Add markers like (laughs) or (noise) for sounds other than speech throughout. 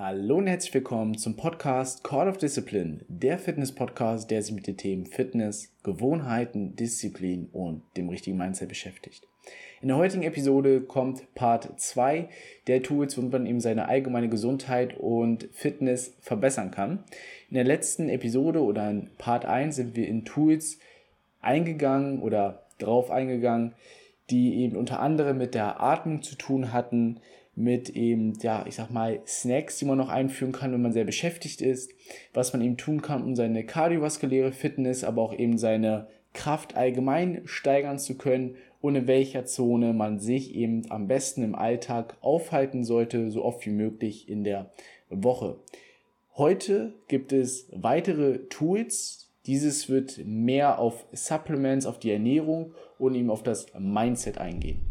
Hallo und herzlich willkommen zum Podcast Call of Discipline, der Fitness-Podcast, der sich mit den Themen Fitness, Gewohnheiten, Disziplin und dem richtigen Mindset beschäftigt. In der heutigen Episode kommt Part 2 der Tools, womit man eben seine allgemeine Gesundheit und Fitness verbessern kann. In der letzten Episode oder in Part 1 sind wir in Tools eingegangen oder drauf eingegangen, die eben unter anderem mit der Atmung zu tun hatten, mit eben, ja, ich sag mal, Snacks, die man noch einführen kann, wenn man sehr beschäftigt ist, was man eben tun kann, um seine kardiovaskuläre Fitness, aber auch eben seine Kraft allgemein steigern zu können und in welcher Zone man sich eben am besten im Alltag aufhalten sollte, so oft wie möglich in der Woche. Heute gibt es weitere Tools. Dieses wird mehr auf Supplements, auf die Ernährung und eben auf das Mindset eingehen.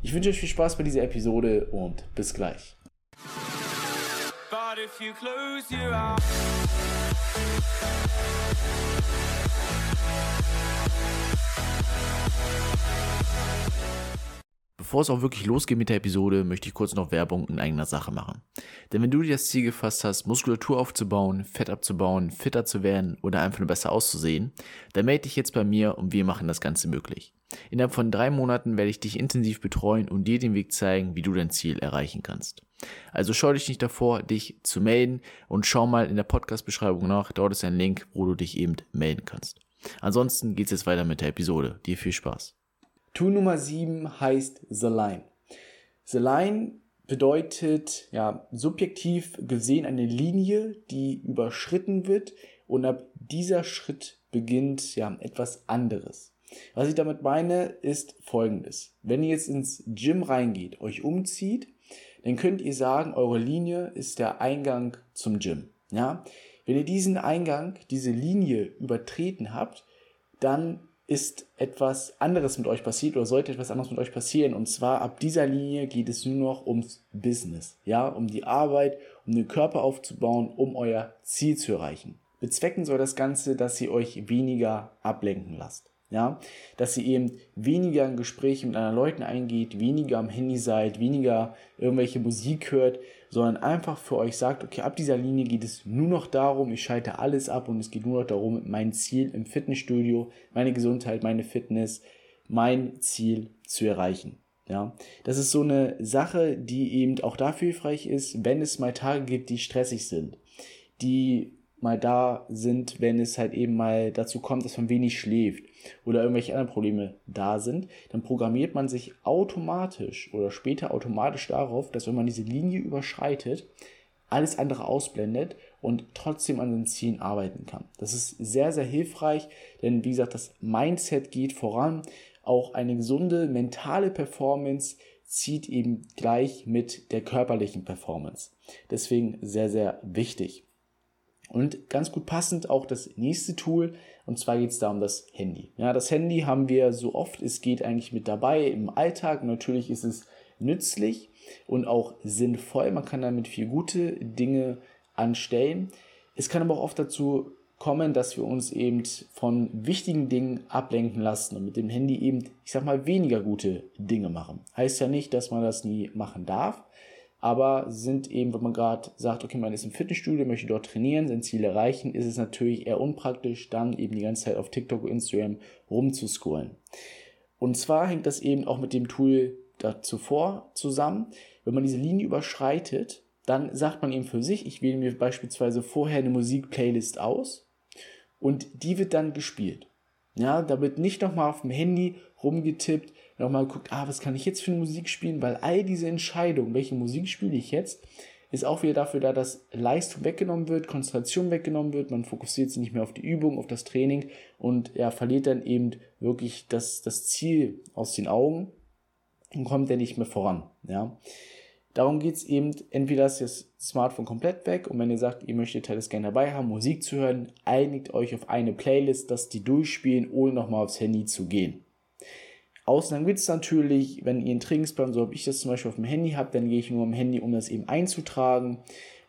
Ich wünsche euch viel Spaß bei dieser Episode und bis gleich. Bevor es auch wirklich losgeht mit der Episode, möchte ich kurz noch Werbung in eigener Sache machen. Denn wenn du dir das Ziel gefasst hast, Muskulatur aufzubauen, Fett abzubauen, fitter zu werden oder einfach nur besser auszusehen, dann melde dich jetzt bei mir und wir machen das Ganze möglich. Innerhalb von drei Monaten werde ich dich intensiv betreuen und dir den Weg zeigen, wie du dein Ziel erreichen kannst. Also schau dich nicht davor, dich zu melden und schau mal in der Podcast-Beschreibung nach. Dort ist ein Link, wo du dich eben melden kannst. Ansonsten geht's jetzt weiter mit der Episode. Dir viel Spaß. Tool Nummer 7 heißt The Line. The Line bedeutet ja subjektiv gesehen eine Linie, die überschritten wird und ab dieser Schritt beginnt ja etwas anderes. Was ich damit meine, ist folgendes. Wenn ihr jetzt ins Gym reingeht, euch umzieht, dann könnt ihr sagen, eure Linie ist der Eingang zum Gym. Ja? Wenn ihr diesen Eingang, diese Linie übertreten habt, dann ist etwas anderes mit euch passiert oder sollte etwas anderes mit euch passieren. Und zwar ab dieser Linie geht es nur noch ums Business, ja, um die Arbeit, um den Körper aufzubauen, um euer Ziel zu erreichen. Bezwecken soll das Ganze, dass ihr euch weniger ablenken lasst. Ja, dass ihr eben weniger in Gespräche mit anderen Leuten eingeht, weniger am Handy seid, weniger irgendwelche Musik hört, sondern einfach für euch sagt, okay, ab dieser Linie geht es nur noch darum, ich schalte alles ab und es geht nur noch darum, mein Ziel im Fitnessstudio, meine Gesundheit, meine Fitness, mein Ziel zu erreichen. Ja, das ist so eine Sache, die eben auch dafür hilfreich ist, wenn es mal Tage gibt, die stressig sind, die mal da sind, wenn es halt eben mal dazu kommt, dass man wenig schläft oder irgendwelche anderen Probleme da sind, dann programmiert man sich automatisch oder später automatisch darauf, dass wenn man diese Linie überschreitet, alles andere ausblendet und trotzdem an den Zielen arbeiten kann. Das ist sehr, sehr hilfreich, denn wie gesagt, das Mindset geht voran. Auch eine gesunde mentale Performance zieht eben gleich mit der körperlichen Performance. Deswegen sehr, sehr wichtig. Und ganz gut passend auch das nächste Tool, und zwar geht es da um das Handy. Ja, das Handy haben wir so oft es geht eigentlich mit dabei im Alltag. Natürlich ist es nützlich und auch sinnvoll. Man kann damit viel gute Dinge anstellen. Es kann aber auch oft dazu kommen, dass wir uns eben von wichtigen Dingen ablenken lassen und mit dem Handy eben, ich sag mal, weniger gute Dinge machen. Heißt ja nicht, dass man das nie machen darf, aber sind eben, wenn man gerade sagt, okay, man ist im Fitnessstudio, möchte dort trainieren, sein Ziel erreichen, ist es natürlich eher unpraktisch, dann eben die ganze Zeit auf TikTok und Instagram rumzuscrollen. Und zwar hängt das eben auch mit dem Tool zuvor zusammen. Wenn man diese Linie überschreitet, dann sagt man eben für sich, ich wähle mir beispielsweise vorher eine Musikplaylist aus und die wird dann gespielt. Ja, da wird nicht nochmal auf dem Handy rumgetippt, nochmal geguckt, ah, was kann ich jetzt für Musik spielen, weil all diese Entscheidungen, welche Musik spiele ich jetzt, ist auch wieder dafür da, dass Leistung weggenommen wird, Konzentration weggenommen wird, man fokussiert sich nicht mehr auf die Übung, auf das Training und er ja, verliert dann eben wirklich das, das Ziel aus den Augen und kommt dann nicht mehr voran. Ja. Darum geht es eben, entweder ist das Smartphone komplett weg und wenn ihr sagt, ihr möchtet halt das gerne dabei haben, Musik zu hören, einigt euch auf eine Playlist, dass die durchspielen, ohne nochmal aufs Handy zu gehen. Ausnahmen gibt es natürlich, wenn ihr einen Trainingsplan, so habe ich das zum Beispiel auf dem Handy habt, dann gehe ich nur am Handy, um das eben einzutragen.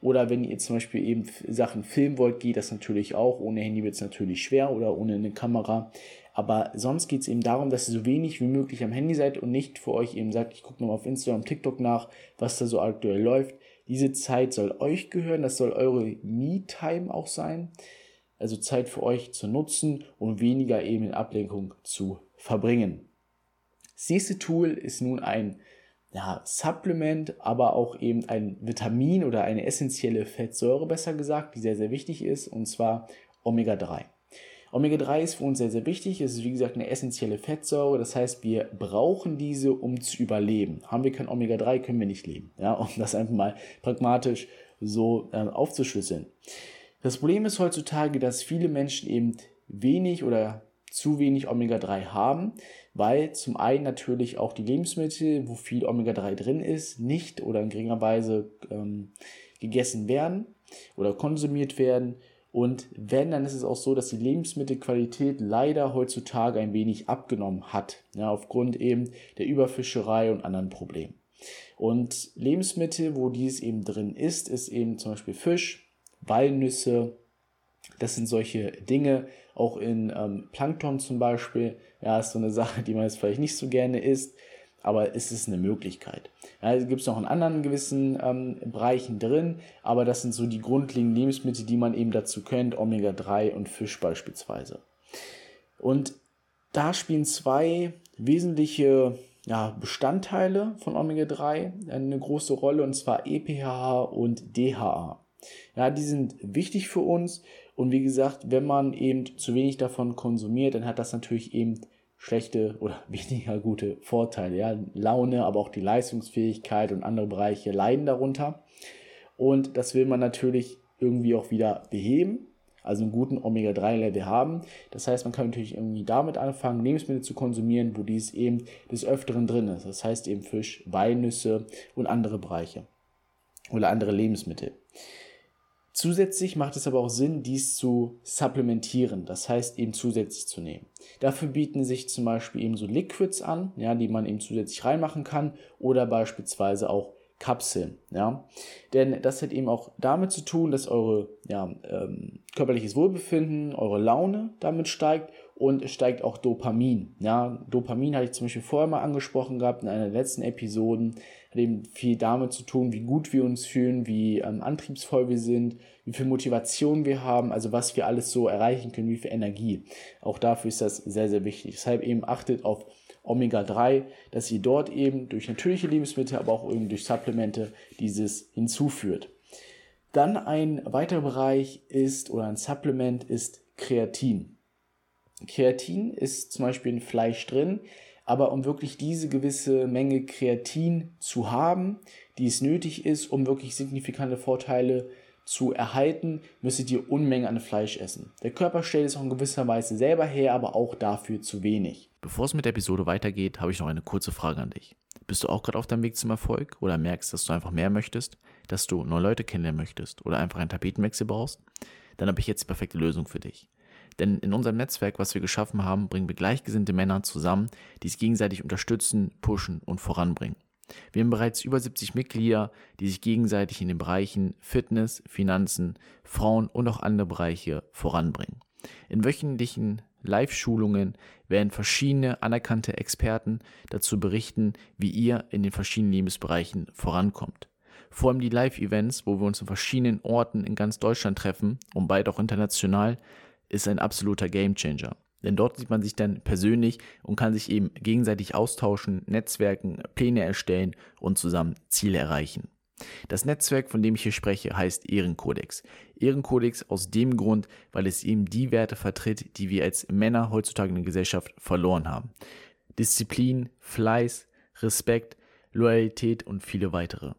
Oder wenn ihr zum Beispiel eben Sachen filmen wollt, geht das natürlich auch. Ohne Handy wird es natürlich schwer oder ohne eine Kamera. Aber sonst geht es eben darum, dass ihr so wenig wie möglich am Handy seid und nicht für euch eben sagt, ich gucke nochmal auf Instagram, TikTok nach, was da so aktuell läuft. Diese Zeit soll euch gehören, das soll eure Me-Time auch sein. Also Zeit für euch zu nutzen und weniger eben in Ablenkung zu verbringen. Das nächste Tool ist nun ein ja, Supplement, aber auch eben ein Vitamin oder eine essentielle Fettsäure, besser gesagt, die sehr, sehr wichtig ist, und zwar Omega-3. Omega-3 ist für uns sehr, sehr wichtig. Es ist, wie gesagt, eine essentielle Fettsäure. Das heißt, wir brauchen diese, um zu überleben. Haben wir kein Omega-3, können wir nicht leben. Ja, um das einfach mal pragmatisch so äh, aufzuschlüsseln. Das Problem ist heutzutage, dass viele Menschen eben wenig oder zu wenig Omega-3 haben, weil zum einen natürlich auch die Lebensmittel, wo viel Omega-3 drin ist, nicht oder in geringer Weise ähm, gegessen werden oder konsumiert werden. Und wenn, dann ist es auch so, dass die Lebensmittelqualität leider heutzutage ein wenig abgenommen hat, ja, aufgrund eben der Überfischerei und anderen Problemen. Und Lebensmittel, wo dies eben drin ist, ist eben zum Beispiel Fisch, Walnüsse, das sind solche Dinge, auch in ähm, Plankton zum Beispiel. Ja, ist so eine Sache, die man jetzt vielleicht nicht so gerne isst, aber es ist eine Möglichkeit. Ja, gibt es noch in anderen gewissen ähm, Bereichen drin, aber das sind so die grundlegenden Lebensmittel, die man eben dazu kennt, Omega-3 und Fisch beispielsweise. Und da spielen zwei wesentliche ja, Bestandteile von Omega-3 eine große Rolle, und zwar EPH und DHA. Ja, die sind wichtig für uns und wie gesagt, wenn man eben zu wenig davon konsumiert, dann hat das natürlich eben schlechte oder (laughs) weniger gute Vorteile. Ja, Laune, aber auch die Leistungsfähigkeit und andere Bereiche leiden darunter. Und das will man natürlich irgendwie auch wieder beheben, also einen guten Omega-3-Level haben. Das heißt, man kann natürlich irgendwie damit anfangen, Lebensmittel zu konsumieren, wo dies eben des Öfteren drin ist. Das heißt eben Fisch, Walnüsse und andere Bereiche oder andere Lebensmittel. Zusätzlich macht es aber auch Sinn, dies zu supplementieren, das heißt eben zusätzlich zu nehmen. Dafür bieten sich zum Beispiel eben so Liquids an, ja, die man eben zusätzlich reinmachen kann oder beispielsweise auch Kapseln. Ja? Denn das hat eben auch damit zu tun, dass eure ja, ähm, körperliches Wohlbefinden, eure Laune damit steigt und es steigt auch Dopamin. Ja? Dopamin hatte ich zum Beispiel vorher mal angesprochen gehabt in einer der letzten Episoden hat eben viel damit zu tun, wie gut wir uns fühlen, wie ähm, antriebsvoll wir sind, wie viel Motivation wir haben, also was wir alles so erreichen können, wie viel Energie. Auch dafür ist das sehr, sehr wichtig. Deshalb eben achtet auf Omega-3, dass ihr dort eben durch natürliche Lebensmittel, aber auch eben durch Supplemente dieses hinzuführt. Dann ein weiterer Bereich ist oder ein Supplement ist Kreatin. Kreatin ist zum Beispiel in Fleisch drin, aber um wirklich diese gewisse Menge Kreatin zu haben, die es nötig ist, um wirklich signifikante Vorteile zu erhalten, müsstet ihr Unmengen an Fleisch essen. Der Körper stellt es auch in gewisser Weise selber her, aber auch dafür zu wenig. Bevor es mit der Episode weitergeht, habe ich noch eine kurze Frage an dich. Bist du auch gerade auf deinem Weg zum Erfolg oder merkst, dass du einfach mehr möchtest, dass du neue Leute kennenlernen möchtest oder einfach einen Tapetenwechsel brauchst? Dann habe ich jetzt die perfekte Lösung für dich. Denn in unserem Netzwerk, was wir geschaffen haben, bringen wir gleichgesinnte Männer zusammen, die sich gegenseitig unterstützen, pushen und voranbringen. Wir haben bereits über 70 Mitglieder, die sich gegenseitig in den Bereichen Fitness, Finanzen, Frauen und auch andere Bereiche voranbringen. In wöchentlichen Live-Schulungen werden verschiedene anerkannte Experten dazu berichten, wie ihr in den verschiedenen Lebensbereichen vorankommt. Vor allem die Live-Events, wo wir uns in verschiedenen Orten in ganz Deutschland treffen und bald auch international, ist ein absoluter Gamechanger. Denn dort sieht man sich dann persönlich und kann sich eben gegenseitig austauschen, Netzwerken, Pläne erstellen und zusammen Ziele erreichen. Das Netzwerk, von dem ich hier spreche, heißt Ehrenkodex. Ehrenkodex aus dem Grund, weil es eben die Werte vertritt, die wir als Männer heutzutage in der Gesellschaft verloren haben. Disziplin, Fleiß, Respekt, Loyalität und viele weitere.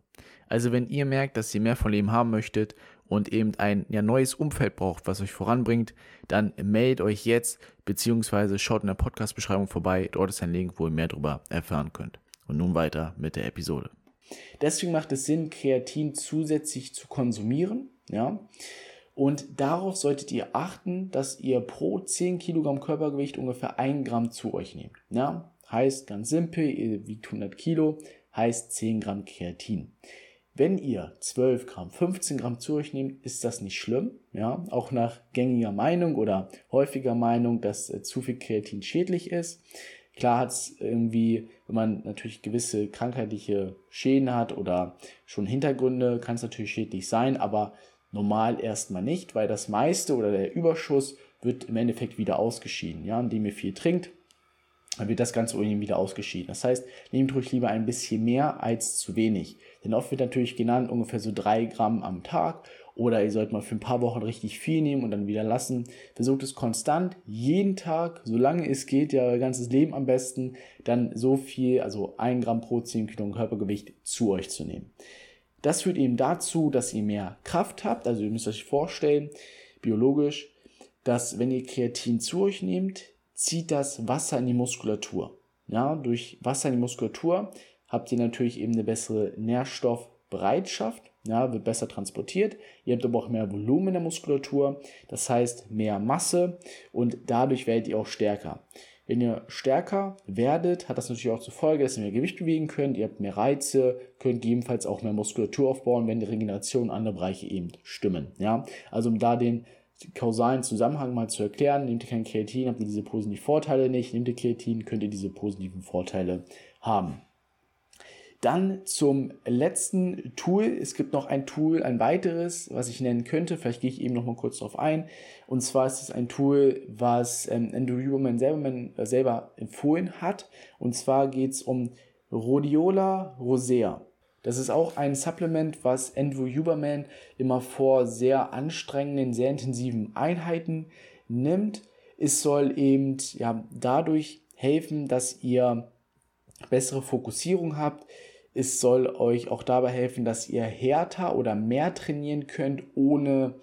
Also wenn ihr merkt, dass ihr mehr von Leben haben möchtet und eben ein ja, neues Umfeld braucht, was euch voranbringt, dann meldet euch jetzt beziehungsweise schaut in der Podcast-Beschreibung vorbei. Dort ist ein Link, wo ihr mehr darüber erfahren könnt. Und nun weiter mit der Episode. Deswegen macht es Sinn, Kreatin zusätzlich zu konsumieren. Ja? Und darauf solltet ihr achten, dass ihr pro 10 Kilogramm Körpergewicht ungefähr 1 Gramm zu euch nehmt. Ja? Heißt ganz simpel, ihr wiegt 100 Kilo, heißt 10 Gramm Kreatin. Wenn ihr 12 Gramm, 15 Gramm zu euch nehmt, ist das nicht schlimm. Ja, auch nach gängiger Meinung oder häufiger Meinung, dass äh, zu viel Kreatin schädlich ist. Klar hat es irgendwie Wenn man natürlich gewisse krankheitliche Schäden hat oder schon Hintergründe, kann es natürlich schädlich sein, aber normal erstmal nicht, weil das meiste oder der Überschuss wird im Endeffekt wieder ausgeschieden. Ja, indem ihr viel trinkt, dann wird das Ganze irgendwie wieder ausgeschieden. Das heißt, nehmt ruhig lieber ein bisschen mehr als zu wenig. Denn oft wird natürlich genannt ungefähr so drei Gramm am Tag oder ihr sollt mal für ein paar Wochen richtig viel nehmen und dann wieder lassen. Versucht es konstant, jeden Tag, solange es geht, ja euer ganzes Leben am besten, dann so viel, also ein Gramm pro 10 Kilo Körpergewicht zu euch zu nehmen. Das führt eben dazu, dass ihr mehr Kraft habt. Also ihr müsst euch vorstellen, biologisch, dass wenn ihr Kreatin zu euch nehmt, zieht das Wasser in die Muskulatur. Ja, durch Wasser in die Muskulatur habt ihr natürlich eben eine bessere Nährstoffbereitschaft, ja, wird besser transportiert. Ihr habt aber auch mehr Volumen in der Muskulatur, das heißt mehr Masse und dadurch werdet ihr auch stärker. Wenn ihr stärker werdet, hat das natürlich auch zur Folge, dass ihr mehr Gewicht bewegen könnt, ihr habt mehr Reize, könnt gegebenenfalls auch mehr Muskulatur aufbauen, wenn die Regeneration andere Bereiche eben stimmen. Ja? Also um da den kausalen Zusammenhang mal zu erklären. Nehmt ihr kein Kreatin, habt ihr diese positiven Vorteile nicht. Nehmt ihr Kreatin, könnt ihr diese positiven Vorteile haben. Dann zum letzten Tool. Es gibt noch ein Tool, ein weiteres, was ich nennen könnte. Vielleicht gehe ich eben noch mal kurz darauf ein. Und zwar ist es ein Tool, was ähm, Andrew Huberman selber, äh, selber empfohlen hat. Und zwar geht es um Rhodiola rosea. Das ist auch ein Supplement, was Andrew Huberman immer vor sehr anstrengenden, sehr intensiven Einheiten nimmt. Es soll eben ja, dadurch helfen, dass ihr bessere Fokussierung habt. Es soll euch auch dabei helfen, dass ihr härter oder mehr trainieren könnt, ohne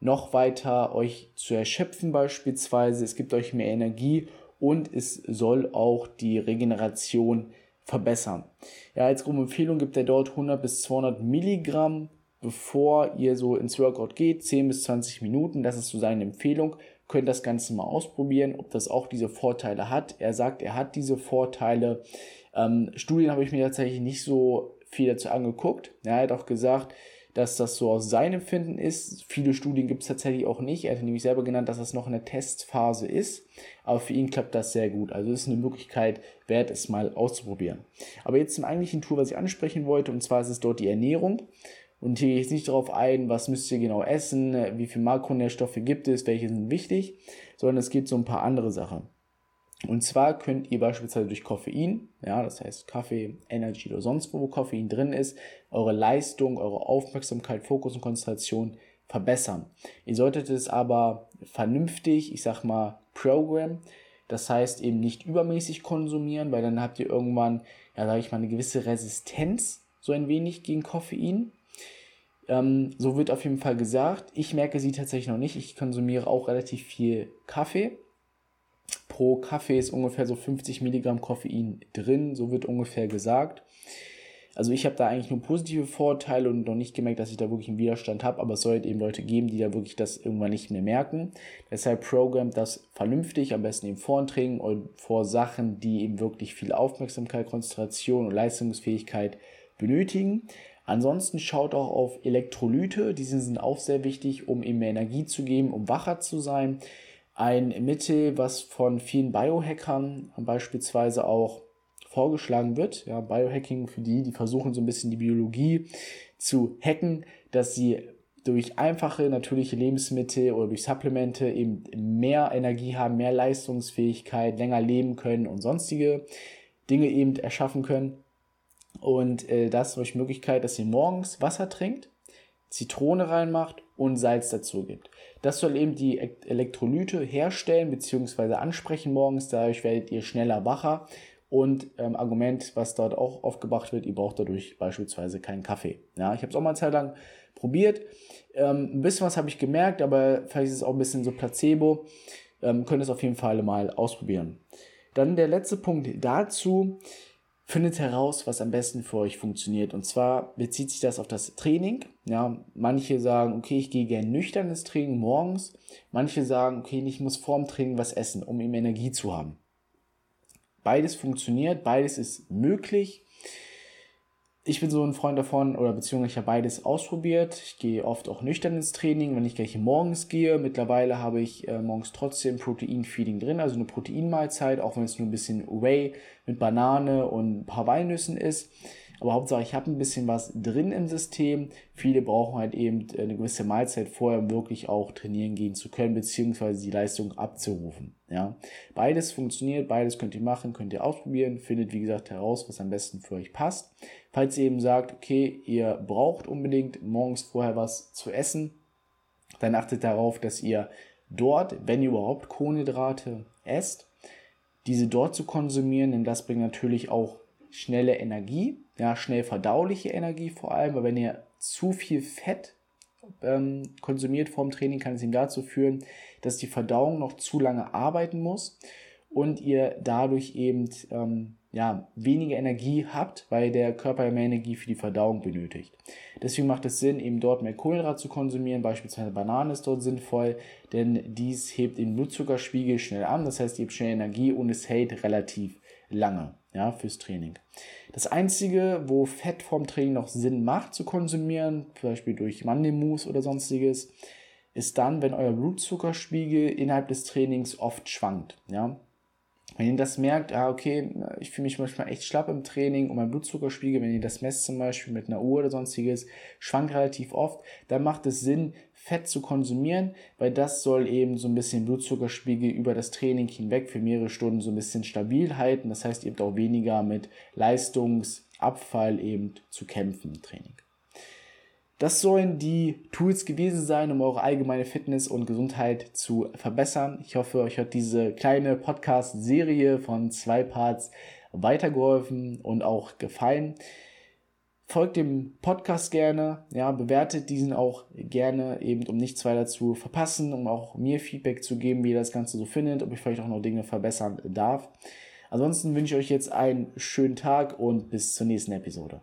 noch weiter euch zu erschöpfen beispielsweise. Es gibt euch mehr Energie und es soll auch die Regeneration verbessern. Ja, als grobe Empfehlung gibt er dort 100 bis 200 Milligramm, bevor ihr so ins Workout geht, 10 bis 20 Minuten. Das ist so seine Empfehlung. Könnt das Ganze mal ausprobieren, ob das auch diese Vorteile hat. Er sagt, er hat diese Vorteile. Ähm, Studien habe ich mir tatsächlich nicht so viel dazu angeguckt. Er hat auch gesagt, dass das so aus seinem Empfinden ist. Viele Studien gibt es tatsächlich auch nicht. Er hat nämlich selber genannt, dass das noch in der Testphase ist. Aber für ihn klappt das sehr gut. Also es ist eine Möglichkeit, wert es mal auszuprobieren. Aber jetzt zum eigentlichen Tool, was ich ansprechen wollte, und zwar ist es dort die Ernährung. Und hier gehe ich nicht darauf ein, was müsst ihr genau essen, wie viele Makronährstoffe gibt es, welche sind wichtig, sondern es geht so ein paar andere Sachen. Und zwar könnt ihr beispielsweise durch Koffein, ja, das heißt Kaffee, Energy oder sonst wo, wo Koffein drin ist, eure Leistung, eure Aufmerksamkeit, Fokus und Konzentration verbessern. Ihr solltet es aber vernünftig, ich sag mal, program. Das heißt eben nicht übermäßig konsumieren, weil dann habt ihr irgendwann, ja, sage ich mal, eine gewisse Resistenz, so ein wenig gegen Koffein. Ähm, so wird auf jeden Fall gesagt. Ich merke sie tatsächlich noch nicht. Ich konsumiere auch relativ viel Kaffee pro Kaffee ist ungefähr so 50 Milligramm Koffein drin, so wird ungefähr gesagt. Also ich habe da eigentlich nur positive Vorteile und noch nicht gemerkt, dass ich da wirklich einen Widerstand habe, aber es sollte eben Leute geben, die da wirklich das irgendwann nicht mehr merken. Deshalb programmt das vernünftig, am besten eben vor Trinken und vor Sachen, die eben wirklich viel Aufmerksamkeit, Konzentration und Leistungsfähigkeit benötigen. Ansonsten schaut auch auf Elektrolyte, diese sind auch sehr wichtig, um eben mehr Energie zu geben, um wacher zu sein ein Mittel, was von vielen Biohackern beispielsweise auch vorgeschlagen wird. Ja, Biohacking für die, die versuchen so ein bisschen die Biologie zu hacken, dass sie durch einfache natürliche Lebensmittel oder durch Supplemente eben mehr Energie haben, mehr Leistungsfähigkeit, länger leben können und sonstige Dinge eben erschaffen können. Und äh, das ist durch Möglichkeit, dass ihr morgens Wasser trinkt, Zitrone reinmacht und Salz dazu gibt. Das soll eben die Elektrolyte herstellen bzw. ansprechen morgens. Dadurch werdet ihr schneller wacher. Und ähm, Argument, was dort auch aufgebracht wird, ihr braucht dadurch beispielsweise keinen Kaffee. Ja, ich habe es auch mal eine Zeit lang probiert. Ähm, ein bisschen was habe ich gemerkt, aber vielleicht ist es auch ein bisschen so Placebo. Ähm, könnt es auf jeden Fall mal ausprobieren. Dann der letzte Punkt dazu. Findet heraus, was am besten für euch funktioniert. Und zwar bezieht sich das auf das Training. Ja, manche sagen, okay, ich gehe gerne nüchtern ins Training morgens. Manche sagen, okay, ich muss vorm Training was essen, um eben Energie zu haben. Beides funktioniert, beides ist möglich. Ich bin so ein Freund davon, oder beziehungsweise ich habe beides ausprobiert. Ich gehe oft auch nüchtern ins Training, wenn ich gleich morgens gehe. Mittlerweile habe ich äh, morgens trotzdem Protein-Feeding drin, also eine Proteinmahlzeit, auch wenn es nur ein bisschen Whey mit Banane und ein paar Walnüssen ist. Aber Hauptsache, ich habe ein bisschen was drin im System. Viele brauchen halt eben eine gewisse Mahlzeit vorher, um wirklich auch trainieren gehen zu können, beziehungsweise die Leistung abzurufen. Ja, beides funktioniert, beides könnt ihr machen, könnt ihr ausprobieren, findet wie gesagt heraus, was am besten für euch passt. Falls ihr eben sagt, okay, ihr braucht unbedingt morgens vorher was zu essen, dann achtet darauf, dass ihr dort, wenn ihr überhaupt Kohlenhydrate esst, diese dort zu konsumieren, denn das bringt natürlich auch schnelle Energie, ja, schnell verdauliche Energie vor allem, weil wenn ihr zu viel Fett ähm, konsumiert vorm Training, kann es ihm dazu führen, dass die Verdauung noch zu lange arbeiten muss und ihr dadurch eben ähm, ja, weniger Energie habt, weil der Körper mehr Energie für die Verdauung benötigt. Deswegen macht es Sinn, eben dort mehr Kohlenhydrat zu konsumieren, beispielsweise Banane ist dort sinnvoll, denn dies hebt den Blutzuckerspiegel schnell an, das heißt, ihr habt schnell Energie und es hält relativ lange ja, fürs Training. Das einzige, wo Fett vorm Training noch Sinn macht zu konsumieren, zum Beispiel durch Mandelmus oder sonstiges, ist dann, wenn euer Blutzuckerspiegel innerhalb des Trainings oft schwankt. Ja? Wenn ihr das merkt, ah, okay, ich fühle mich manchmal echt schlapp im Training und mein Blutzuckerspiegel, wenn ihr das messt zum Beispiel mit einer Uhr oder sonstiges, schwankt relativ oft, dann macht es Sinn, Fett zu konsumieren, weil das soll eben so ein bisschen Blutzuckerspiegel über das Training hinweg für mehrere Stunden so ein bisschen stabil halten. Das heißt, ihr habt auch weniger mit Leistungsabfall eben zu kämpfen im Training. Das sollen die Tools gewesen sein, um eure allgemeine Fitness und Gesundheit zu verbessern. Ich hoffe, euch hat diese kleine Podcast-Serie von zwei Parts weitergeholfen und auch gefallen folgt dem Podcast gerne, ja, bewertet diesen auch gerne, eben um nichts weiter zu verpassen, um auch mir Feedback zu geben, wie ihr das Ganze so findet, ob ich vielleicht auch noch Dinge verbessern darf. Ansonsten wünsche ich euch jetzt einen schönen Tag und bis zur nächsten Episode.